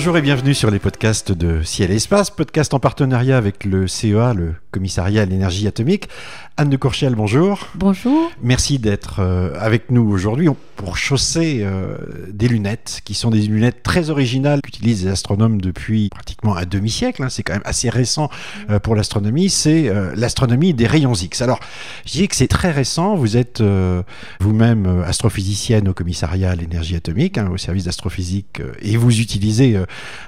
Bonjour et bienvenue sur les podcasts de Ciel et Espace, podcast en partenariat avec le CEA, le Commissariat à l'énergie atomique. Anne de Courchel, bonjour. Bonjour. Merci d'être euh, avec nous aujourd'hui pour chausser euh, des lunettes qui sont des lunettes très originales qu'utilisent les astronomes depuis pratiquement un demi-siècle. Hein. c'est quand même assez récent euh, pour l'astronomie. C'est l'astronomie des rayons X. Alors, je dis que c'est très récent. Vous êtes vous-même astrophysicienne au Commissariat à l'énergie atomique, hein, au service d'astrophysique, et vous utilisez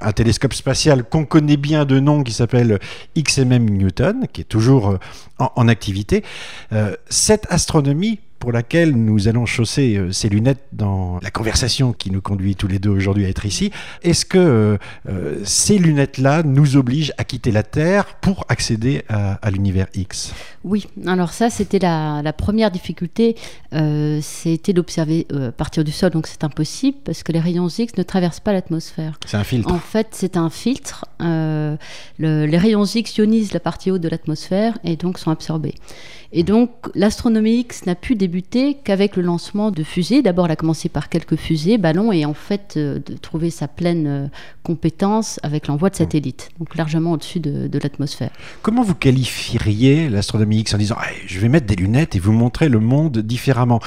un télescope spatial qu'on connaît bien de nom qui s'appelle XMM Newton, qui est toujours en, activité. Euh, cette astronomie pour laquelle nous allons chausser euh, ces lunettes dans la conversation qui nous conduit tous les deux aujourd'hui à être ici. Est-ce que euh, ces lunettes-là nous obligent à quitter la Terre pour accéder à, l'univers X? Oui, alors ça c'était la, première difficulté, c'était d'observer à partir du sol, donc c'est impossible parce que les rayons X ne traversent pas l'atmosphère. C'est un filtre. En fait, c'est un filtre. les rayons X ionisent la partie haute de l'atmosphère et donc sont absorbés. Et donc, l'astronomie X n'a pu qu'avec le lancement de fusées. D'abord, elle a commencé par quelques fusées, ballons, et en fait, euh, de trouver sa pleine euh, compétence avec l'envoi de satellites, donc largement au-dessus de, l'atmosphère. Comment vous qualifieriez l'astronomie X en disant je vais mettre des lunettes et vous montrer le monde différemment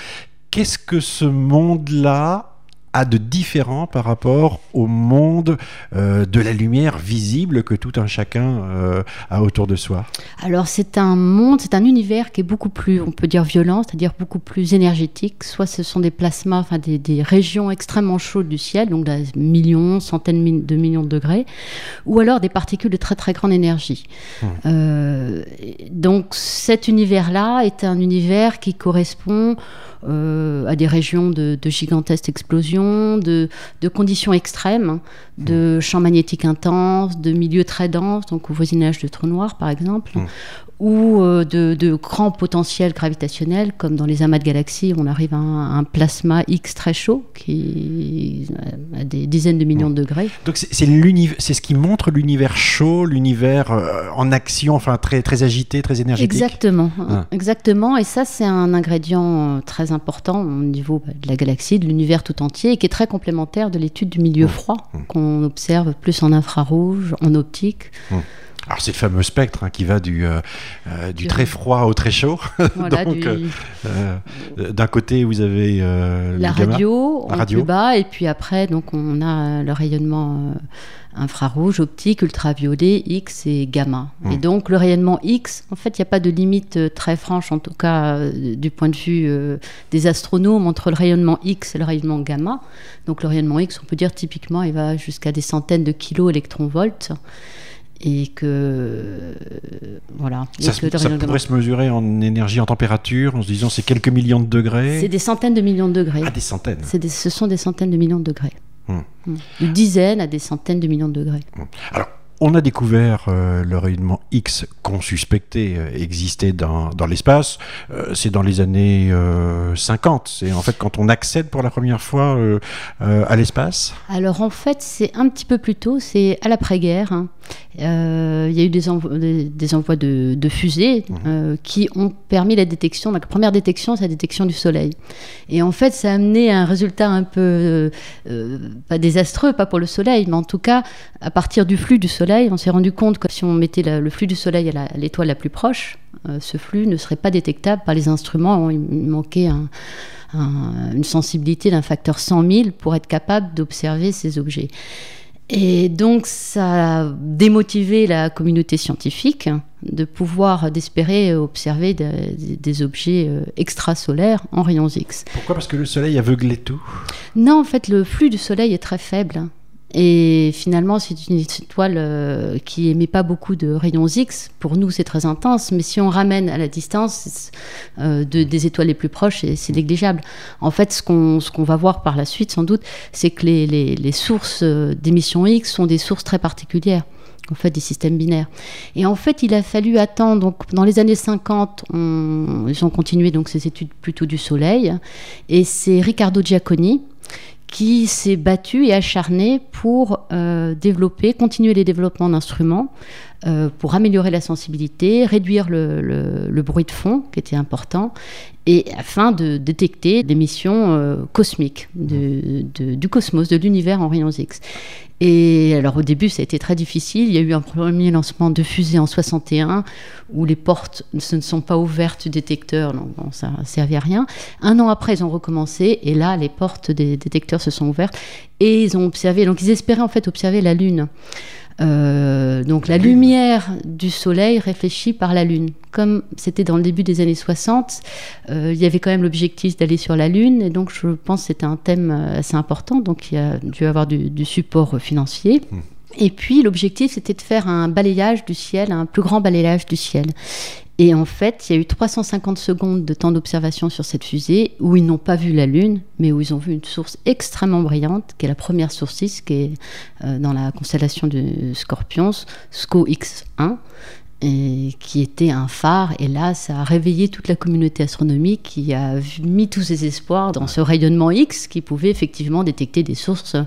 Qu'est-ce que ce monde-là a de différent par rapport au monde euh, de la lumière visible que tout un chacun euh, a autour de soi Alors c'est un monde, c'est un univers qui est beaucoup plus, on peut dire violent, c'est-à-dire beaucoup plus énergétique. Soit ce sont des plasmas, enfin des, régions extrêmement chaudes du ciel, donc des millions, centaines de millions de degrés, ou alors des particules de très très grande énergie. Mmh. Euh, donc cet univers-là est un univers qui correspond à des régions de, de gigantesques explosions de, conditions extrêmes, hein, de champs magnétiques intenses, de milieux très denses, donc au voisinage de trous noirs par exemple, mmh ou euh, de, grands potentiels gravitationnels, comme dans les amas de galaxies, on arrive à un, plasma X très chaud, qui a des dizaines de millions de degrés. Donc c'est ce qui montre l'univers chaud, l'univers euh, en action, enfin très, très agité, très énergétique. Exactement, ah. exactement. Et ça, c'est un ingrédient euh, très important au niveau bah, de la galaxie, de l'univers tout entier, et qui est très complémentaire de l'étude du milieu mmh. froid, mmh. qu'on observe plus en infrarouge, en optique. Mmh. Alors c'est le fameux spectre hein, qui va du, euh, euh, du très froid au très chaud. Donc euh, d'un côté vous avez la radio, la radio. plus bas et puis après donc on a le rayonnement infrarouge, optique, ultraviolet, X et gamma. Hmm. Et donc le rayonnement X, en fait il n'y a pas de limite très franche en tout cas du point de vue des astronomes entre le rayonnement X et le rayonnement gamma. Donc le rayonnement X on peut dire typiquement il va jusqu'à des centaines de kilos électron-volts et que voilà. Ça, pourrait se mesurer en énergie, en température, en se disant c'est quelques millions de degrés. C'est des centaines de millions de degrés. Ah, des centaines. ce sont des centaines de millions de degrés. Hmm. Hmm. De dizaines à des centaines de millions de degrés. Hmm. Alors, on a découvert euh, le rayonnement X qu'on suspectait euh, existait dans, dans l'espace. Euh, c'est dans les années 50. C'est en fait quand on accède pour la première fois à l'espace. Alors en fait, c'est un petit peu plus tôt. C'est à l'après-guerre. Hein. Il y a eu des, envois de, fusées mmh. qui ont permis la détection. la première détection, c'est la détection du Soleil. Et en fait, ça a amené à un résultat un peu pas désastreux, pas pour le Soleil, mais en tout cas, à partir du flux du Soleil on s'est rendu compte que si on mettait le flux du Soleil à l'étoile la, plus proche, euh, ce flux ne serait pas détectable par les instruments. Il manquait une sensibilité d'un facteur 100 000 pour être capable d'observer ces objets. Et donc ça a démotivé la communauté scientifique de pouvoir d'espérer observer des, objets euh, extrasolaires en rayons X. Pourquoi? Parce que le Soleil aveuglait tout? Non, en fait, le flux du Soleil est très faible. Et finalement, c'est une étoile euh, qui émet pas beaucoup de rayons X. Pour nous, c'est très intense, mais si on ramène à la distance euh, de, des étoiles les plus proches, c'est négligeable. En fait, ce qu'on va voir par la suite, sans doute, c'est que les, sources euh, d'émissions X sont des sources très particulières en fait des systèmes binaires. Et en fait, il a fallu attendre. Donc, dans les années 50, ils ont continué donc ces études plutôt du Soleil. Et c'est Riccardo Giacconi qui s'est battu et acharné pour euh, développer, continuer les développements d'instruments, euh, pour améliorer la sensibilité, réduire le, bruit de fond, qui était important, et afin de détecter l'émission euh, cosmique du cosmos, de l'univers en rayons X. Et alors au début, ça a été très difficile. Il y a eu un premier lancement de fusée en 61 où les portes ne sont pas ouvertes du détecteur, donc ça ne servait à rien. Un an après, ils ont recommencé et là, les portes des détecteurs se sont ouvertes et ils ont observé. Donc ils espéraient en fait observer la Lune. Euh, donc la lumière du soleil réfléchie par la Lune. Comme c'était dans le début des années 60, euh, il y avait quand même l'objectif d'aller sur la Lune, et donc je pense que c'était un thème euh, assez important, donc il y a dû avoir du, support financier. Hmm. Et puis l'objectif, c'était de faire un balayage du ciel, un plus grand balayage du ciel. Et en fait, il y a eu 350 secondes de temps d'observation sur cette fusée où ils n'ont pas vu la Lune, mais où ils ont vu une source extrêmement brillante, qui est la première source 6, qui est euh, dans la constellation du Scorpions, SCO X1, et qui était un phare. Et là, ça a réveillé toute la communauté astronomique qui a mis tous ses espoirs dans ce rayonnement X qui pouvait effectivement détecter des sources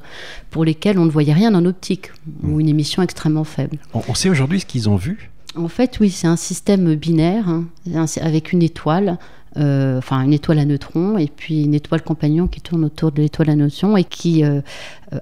pour lesquelles on ne voyait rien en optique, ou une émission extrêmement faible. On sait aujourd'hui ce qu'ils ont vu en fait, oui, c'est un système binaire hein, avec une étoile euh, enfin une étoile à neutrons et puis une étoile compagnon qui tourne autour de l'étoile à neutrons et qui euh,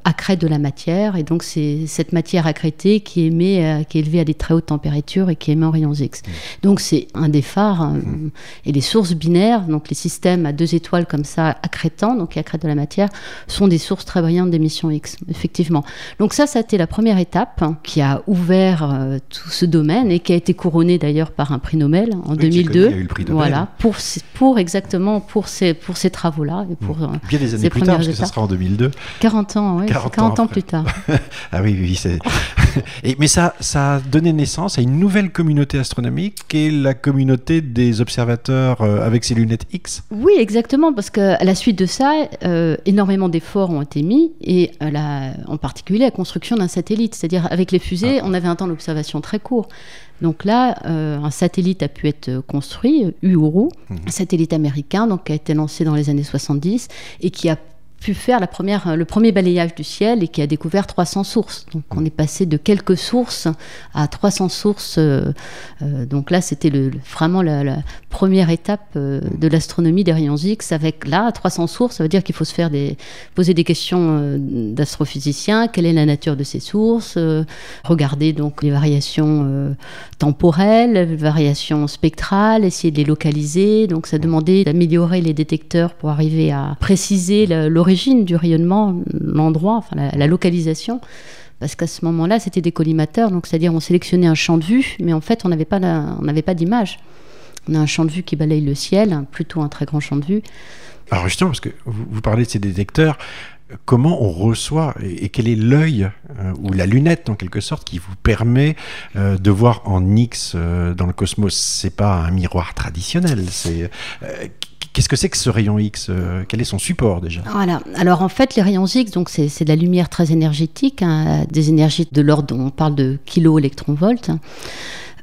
accrète de la matière. Et donc c'est cette matière accrétée qui émet, qui est élevée à des très hautes températures et qui émet en rayons X. Mmh. Donc c'est un des phares hein, mmh. et les sources binaires, donc les systèmes à deux étoiles comme ça accrétant, donc qui accrètent de la matière, sont des sources très brillantes d'émissions X, effectivement. Donc ça, ça a été la première étape hein, qui a ouvert tout ce domaine et qui a été couronnée d'ailleurs par un prix Nobel en 2002. eu le prix Nobel. Voilà, pour pour exactement pour ces, pour ces travaux-là. Et pour, mmh. Bien des années plus tard, parce que ça sera en 2002. 40 ans, oui. 40, ans, plus tard. ah oui, oui, c'est. et, mais ça, ça a donné naissance à une nouvelle communauté astronomique qui est la communauté des observateurs euh, avec ces lunettes X. Oui, exactement, parce qu'à la suite de ça, euh, énormément d'efforts ont été mis, et la, en particulier la construction d'un satellite. C'est-à-dire, avec les fusées, ah. on avait un temps d'observation très court. Donc là, euh, un satellite a pu être construit, Uhuru, mhm. un satellite américain, donc qui a été lancé dans les années 70 et qui a pu faire la première, le premier balayage du ciel et qui a découvert 300 sources. Donc on est passé de quelques sources à 300 sources. Euh, euh, donc là, c'était le, vraiment la, première étape euh, de l'astronomie des rayons X. Avec là, 300 sources, ça veut dire qu'il faut se faire des, poser des questions d'astrophysiciens. Quelle est la nature de ces sources Regarder donc les variations temporelles, les variations spectrales, essayer de les localiser. Donc ça demandait d'améliorer les détecteurs pour arriver à préciser le du rayonnement, l'endroit, enfin la, localisation. Parce qu'à ce moment-là, c'était des collimateurs, donc c'est-à-dire on sélectionnait un champ de vue, mais en fait on n'avait pas, pas d'image. On a un champ de vue qui balaye le ciel, plutôt un très grand champ de vue. Alors justement, parce que vous, parlez de ces détecteurs, comment on reçoit et, quel est l'œil euh, ou la lunette en quelque sorte qui vous permet euh, de voir en X euh, dans le cosmos C'est pas un miroir traditionnel. C'est Qu'est-ce que c'est que ce rayon X Quel est son support déjà? Voilà. Alors en fait, les rayons X, donc c'est de la lumière très énergétique, hein, des énergies de l'ordre, on parle de kilo-électron-volt.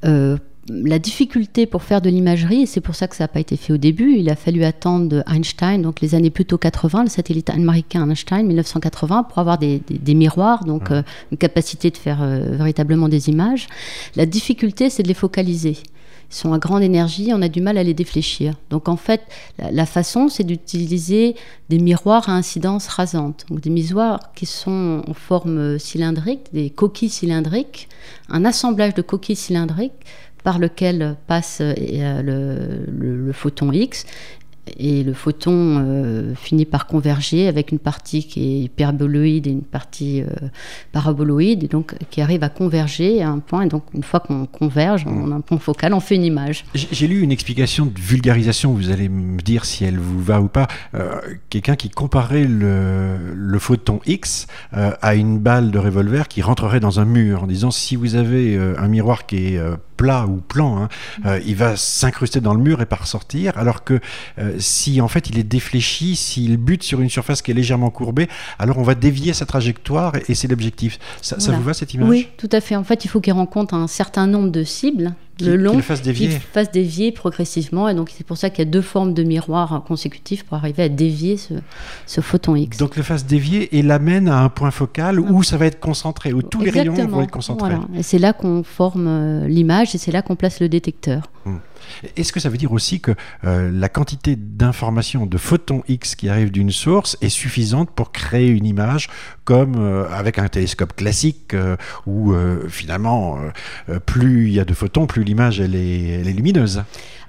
Euh, la difficulté pour faire de l'imagerie, et c'est pour ça que ça n'a pas été fait au début, il a fallu attendre Einstein, donc les années plutôt 80, le satellite américain Einstein, 1980, pour avoir des, miroirs, donc euh, une capacité de faire véritablement des images. La difficulté, c'est de les focaliser sont à grande énergie, on a du mal à les défléchir. Donc en fait, la, façon, c'est d'utiliser des miroirs à incidence rasante. Donc des miroirs qui sont en forme cylindrique, des coquilles cylindriques, un assemblage de coquilles cylindriques par lequel passe euh, le, photon X et le photon euh, finit par converger avec une partie qui est hyperboloïde et une partie euh, paraboloïde, et donc qui arrive à converger à un point. Et donc, une fois qu'on converge, on a un point focal, on fait une image. J'ai lu une explication de vulgarisation, vous allez me dire si elle vous va ou pas. Euh, quelqu'un qui comparait le, photon X à une balle de revolver qui rentrerait dans un mur en disant si vous avez un miroir qui est plat ou plan, hein, euh, il va s'incruster dans le mur et pas ressortir. Alors que euh, si en fait il est défléchi, s'il bute sur une surface qui est légèrement courbée, alors on va dévier sa trajectoire et, c'est l'objectif. Ça, vous va cette image? Oui, tout à fait. En fait, il faut qu'il rencontre un certain nombre de cibles le long, qui le fasse dévier. qui fasse dévier progressivement. Et donc c'est pour ça qu'il y a deux formes de miroirs consécutifs pour arriver à dévier ce, ce photon X. Donc le fasse dévier et l'amène à un point focal où ça va être concentré, où tous les rayons vont être concentrés. Voilà. Et c'est là qu'on forme euh, l'image et c'est là qu'on place le détecteur. Est-ce que ça veut dire aussi que euh, la quantité d'informations, de photons X qui arrivent d'une source est suffisante pour créer une image comme euh, avec un télescope classique euh, où finalement plus il y a de photons, plus l'image elle est, elle est lumineuse?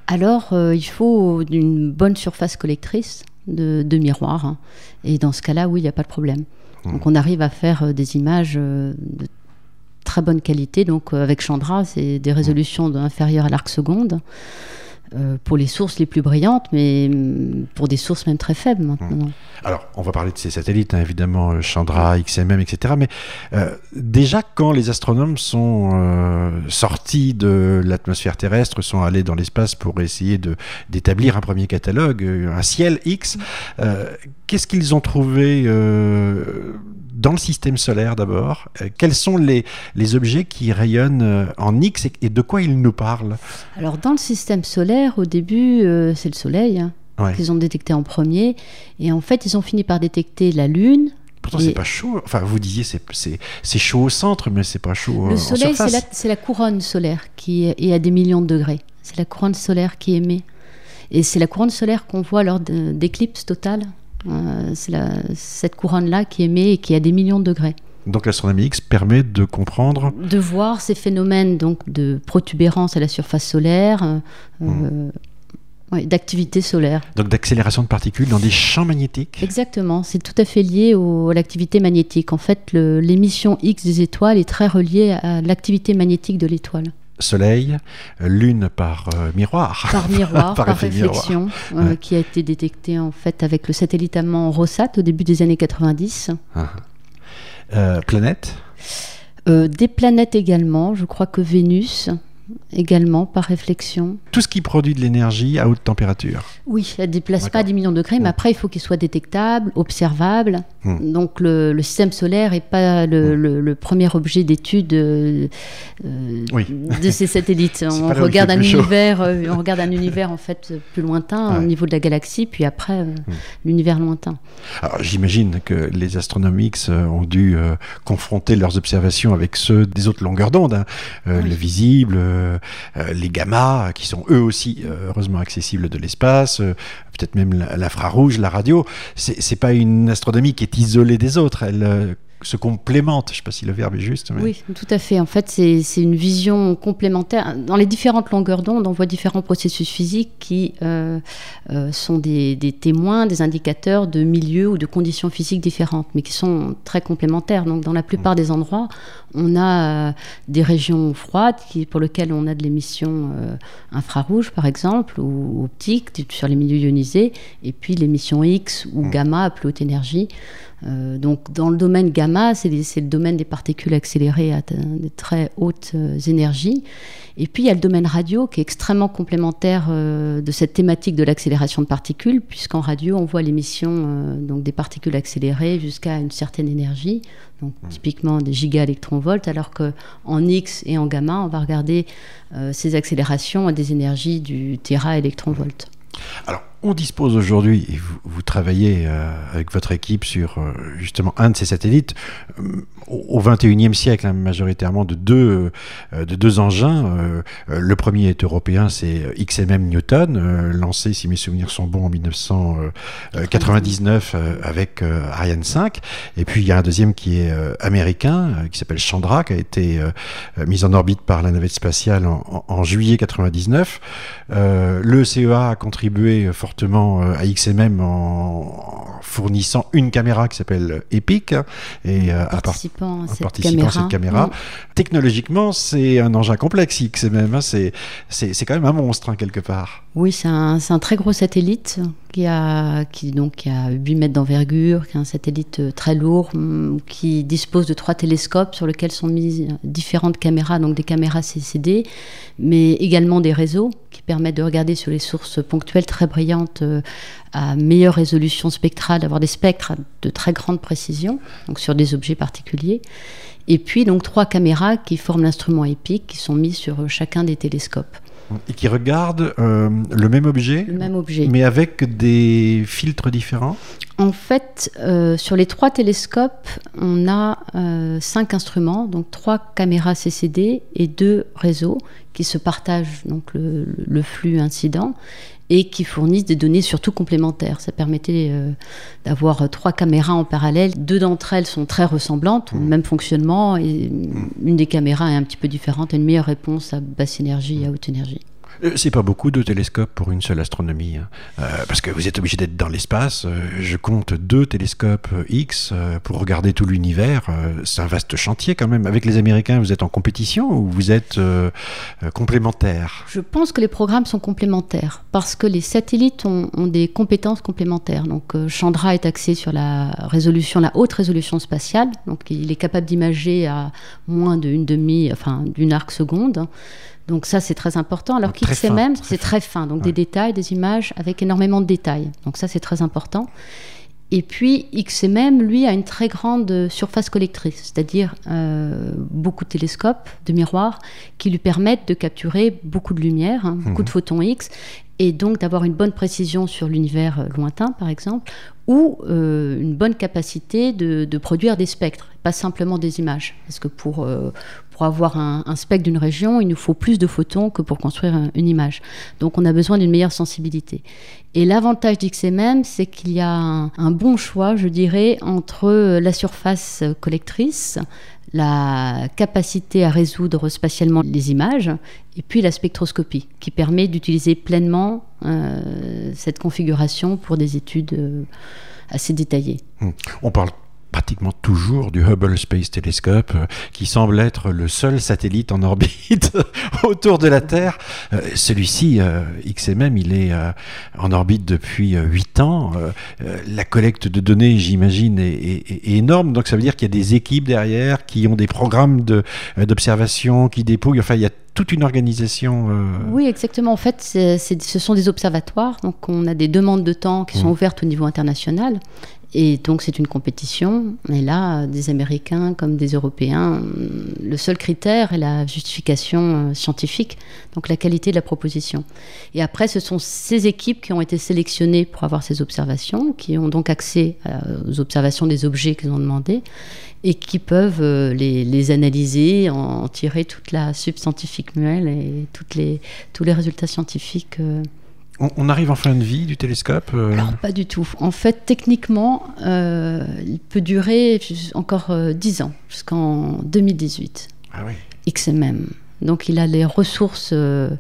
Alors, il faut une bonne surface collectrice de, de miroirs. hein. Et dans ce cas-là, oui, il n'y a pas de problème. Hmm. Donc, on arrive à faire des images de très bonne qualité. Donc, euh, avec Chandra, c'est des résolutions inférieures à l'arc seconde. Euh, pour les sources les plus brillantes, mais hum, pour des sources même très faibles maintenant. Alors, on va parler de ces satellites, hein, évidemment, euh, Chandra, XMM, etc. Mais euh, déjà, quand les astronomes sont euh, sortis de l'atmosphère terrestre, sont allés dans l'espace pour essayer de d'établir un premier catalogue, un ciel X, euh, qu'est-ce qu'ils ont trouvé dans le système solaire d'abord? Quels sont les, les objets qui rayonnent en X et, et de quoi ils nous parlent? Alors, dans le système solaire, au début, euh, c'est le Soleil hein, Ouais. qu'ils ont détecté en premier. Et en fait, ils ont fini par détecter la Lune, Pourtant, Et- c'est pas chaud. Enfin, vous disiez c'est chaud au centre, mais c'est pas chaud euh, Le soleil, c'est la, couronne solaire qui est à des millions de degrés. C'est la couronne solaire qui émet. Et c'est la couronne solaire qu'on voit lors d'éclipses totales. Euh, c'est cette couronne-là qui émet et qui est à des millions de degrés. Donc l'astronomie X permet de comprendre. De voir ces phénomènes donc de protubérance à la surface solaire, euh, euh, ouais, d'activité solaire. Donc d'accélération de particules dans des champs magnétiques. Exactement, c'est tout à fait lié au- à l'activité magnétique. En fait, l'émission X des étoiles est très reliée à l'activité magnétique de l'étoile. Soleil, euh, Lune par euh, miroir. par miroir, Par par, effet miroir. réflexion, euh, Ouais. qui a été détecté en fait avec le satellite allemand Rosat au début des années 90. Euh, planète. Euh, des planètes également, je crois que Vénus également par réflexion. Tout ce qui produit de l'énergie à haute température. Oui, elle ne déplace pas 10 millions de degrés, mais après il faut qu'il soit détectable, observable. Mm. Donc le, le système solaire n'est pas le, le- le premier objet d'étude euh, euh, Oui. de ces satellites. on regarde un univers, euh, on regarde un univers en fait plus lointain Ouais. au niveau de la galaxie, puis après euh, Mm. l'univers lointain. Alors j'imagine que les euh, ont dû confronter leurs observations avec ceux des autres longueurs d'onde, hein. Oui. le visible, les gamma, qui sont eux aussi heureusement accessibles de l'espace, peut-être même l'infrarouge, la radio. C'est pas une astronomie qui est isolée des autres, euh, se complémente. Je sais pas si le verbe est juste. mais- Oui, tout à fait. En fait, c'est c'est une vision complémentaire. Dans les différentes longueurs d'onde, on voit différents processus physiques qui euh, euh, sont des, des témoins, des indicateurs de milieux ou de conditions physiques différentes, mais qui sont très complémentaires. Donc, dans la plupart des endroits, on a euh, des régions froides qui, pour lesquelles on a de l'émission infrarouge, par exemple, ou optique sur les milieux ionisés, et puis l'émission X ou gamma à plus haute énergie. Euh, donc, dans le domaine gamma, c'est le domaine des particules accélérées à de très hautes euh, énergies. Et puis, il y a le domaine radio qui est extrêmement complémentaire euh, de cette thématique de l'accélération de particules, puisqu'en radio, on voit l'émission donc des particules accélérées jusqu'à une certaine énergie, donc typiquement des gigaélectronvolts, alors qu'en X et en gamma, on va regarder ces accélérations à des énergies du téra-électronvolt. Alors, on dispose aujourd'hui, et vous, travaillez euh, avec votre équipe sur euh, justement un de ces satellites, euh, au 21e siècle, hein, majoritairement de deux, de deux engins. Le premier est européen, c'est XMM Newton, lancé, si mes souvenirs sont bons, en 1999 euh, avec Ariane 5. Et puis il y a un deuxième qui est américain, qui s'appelle Chandra, qui a été mis en orbite par la navette spatiale en, juillet 99. Euh, le CEA a contribué fortement euh, à XMM en fournissant une caméra qui s'appelle Epic hein, et euh, à part- Participant à cette participant caméra. à cette caméra. Technologiquement, c'est un engin complexe XMM. hein, c'est c'est c'est quand même un monstre hein, quelque part. Oui, c'est un, c'est un très gros satellite qui a, qui, donc, qui a 8 mètres d'envergure, qui est un satellite euh, très lourd, hum, qui dispose de trois télescopes sur lesquels sont mises différentes caméras, donc des caméras CCD, mais également des réseaux qui permettent de regarder sur les sources ponctuelles très brillantes euh, à meilleure résolution spectrale, d'avoir des spectres de très grande précision, donc sur des objets particuliers. Et puis donc trois caméras qui forment l'instrument épique qui sont mises sur chacun des télescopes. Et qui regardent euh, le même objet, Le même objet. mais avec des filtres différents? En fait, euh, sur les trois télescopes, on a euh, cinq instruments, donc trois caméras CCD et deux réseaux qui se partagent donc le, le flux incident et qui fournissent des données surtout complémentaires. Ça permettait euh, d'avoir trois caméras en parallèle. Deux d'entre elles sont très ressemblantes, ont le même fonctionnement, et une des caméras est un petit peu différente, a une meilleure réponse à basse énergie et à haute énergie. Euh, C'est pas beaucoup de télescopes pour une seule astronomie, hein. Euh, parce que vous êtes obligé d'être dans l'espace. Euh, je compte deux télescopes X pour regarder tout l'univers. C'est un vaste chantier quand même. Avec les Américains, vous êtes en compétition ou vous êtes complémentaires? Je pense que les programmes sont complémentaires parce que les satellites ont, des compétences complémentaires. Donc Chandra est axé sur la résolution, la haute résolution spatiale. Donc il est capable d'imager à moins d'une demi, enfin d'une arc seconde. Donc ça c'est très important. Alors fin, qu'XMM c'est très fin, donc Ouais. des détails, des images avec énormément de détails. Donc ça c'est très important. Et puis XMM, lui, a une très grande surface collectrice, c'est-à-dire euh, beaucoup de télescopes, de miroirs, qui lui permettent de capturer beaucoup de lumière, hein, beaucoup de photons X, et donc d'avoir une bonne précision sur l'univers euh, lointain, par exemple, ou euh, une bonne capacité de, de produire des spectres, pas simplement des images. Parce que pour, euh, pour avoir un, un spectre d'une région, il nous faut plus de photons que pour construire un- une image. Donc on a besoin d'une meilleure sensibilité. Et l'avantage d'XMM, c'est qu'il y a un, bon choix, je dirais, entre la surface collectrice, la capacité à résoudre spatialement les images, et puis la spectroscopie, qui permet d'utiliser pleinement euh, cette configuration pour des études euh, assez détaillées. Hmm. On parle pratiquement toujours du Hubble Space Telescope, euh, qui semble être le seul satellite en orbite autour de la Terre. Euh, Celui-ci, euh, XMM, il est en orbite depuis 8 ans. La collecte de données, j'imagine, est, est- est énorme. Donc ça veut dire qu'il y a des équipes derrière qui ont des programmes de- d'observation, qui dépouillent. Enfin, il y a toute une organisation. euh, Oui, exactement. En fait, ce sont des observatoires. Donc, on a des demandes de temps qui sont Mm. ouvertes au niveau international. Et donc, c'est une compétition. Et là, des Américains comme des Européens, hum, le seul critère est la justification euh, scientifique, donc la qualité de la proposition. Et après, ce sont ces équipes qui ont été sélectionnées pour avoir ces observations, qui ont donc accès euh, aux observations des objets qu'ils ont demandés et qui peuvent euh, les, analyser, en, tirer toute la subscientifique muelle et toutes les, tous les résultats scientifiques. euh. On, on arrive en fin de vie du télescope. euh, Alors, pas du tout. En fait, techniquement, euh, il peut durer encore euh, 10 ans, jusqu'en 2018, Ah oui. XMM. Donc, il a les ressources euh,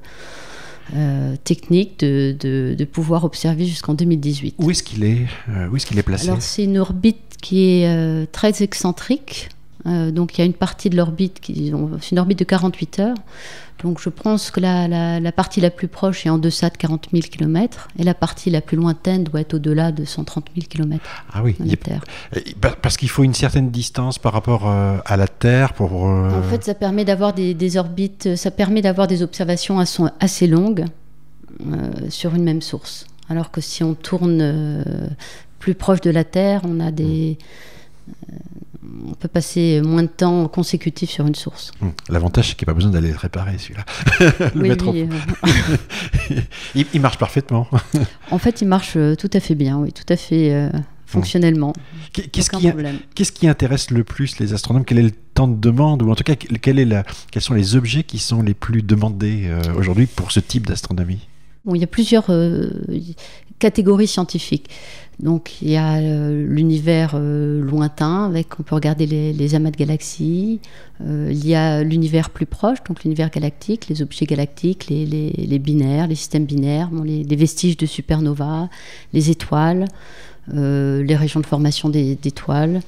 euh, techniques de, de- de pouvoir observer jusqu'en 2018. Où est-ce qu'il est, Où est-ce qu'il est placé? Alors c'est une orbite qui est très excentrique. Euh, donc il y a une partie de l'orbite qui c'est une orbite de 48 heures. Donc je pense que la, la- la partie la plus proche est en deçà de 40 000 km et la partie la plus lointaine doit être au-delà de 130 000 km Ah oui. de il la est- Terre. Euh, pa- Parce qu'il faut une certaine distance par rapport euh, à la Terre pour. En fait, ça permet d'avoir des, des orbites, ça permet d'avoir des observations assez longues euh, sur une même source. Alors que si on tourne euh, plus proche de la Terre, on a des, euh, on peut passer moins de temps consécutif sur une source. hum, L'avantage, c'est qu'il n'y a pas besoin d'aller le réparer, celui-là. le Oui, mettre au- oui, euh, il, il marche parfaitement. en fait, il marche euh, tout à fait bien, oui, tout à fait euh, fonctionnellement. Qu'est- Qu'est-ce qui, intéresse le plus les astronomes? Quel est le temps de demande? Ou en tout cas, quel est la, quels sont les objets qui sont les plus demandés euh, aujourd'hui pour ce type d'astronomie? Bon, il y a plusieurs euh, catégories scientifiques. Donc, il y a euh, l'univers euh, lointain, avec on peut regarder les, amas de galaxies. Euh, il y a l'univers plus proche, donc l'univers galactique, les objets galactiques, les, binaires, les systèmes binaires, les, vestiges de supernovas, les étoiles, les régions de formation d'étoiles,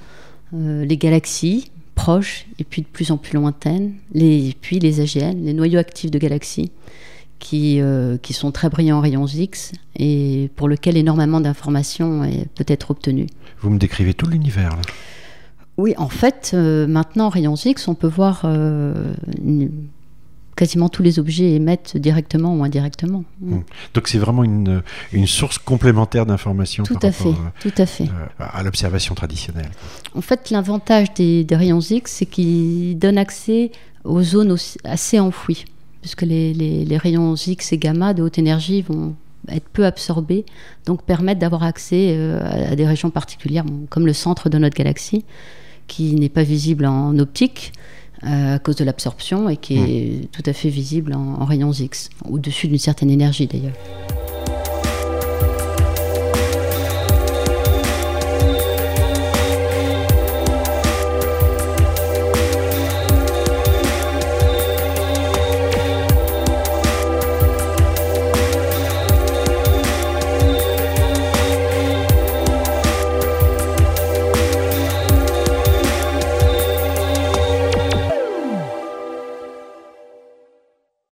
les galaxies proches et puis de plus en plus lointaines, les, puis les AGN, les noyaux actifs de galaxies qui, euh, qui sont très brillants en rayons X et pour lequel énormément d'informations peut être obtenue. Vous me décrivez tout l'univers. là. Oui, en fait, euh, maintenant en rayons X, on peut voir euh, une quasiment tous les objets émettent directement ou indirectement. Mmh. Donc c'est vraiment une, une source complémentaire d'informations tout, à fait, tout à fait. à l'observation traditionnelle. En fait, l'avantage des, des, rayons X, c'est qu'ils donnent accès aux zones assez enfouies, puisque les, les, les, rayons X et gamma de haute énergie vont être peu absorbés, donc permettent d'avoir accès euh, à des régions particulières, comme le centre de notre galaxie, qui n'est pas visible en optique, euh, à cause de l'absorption et qui est mmh. tout à fait visible en, en rayons X, au-dessus d'une certaine énergie d'ailleurs.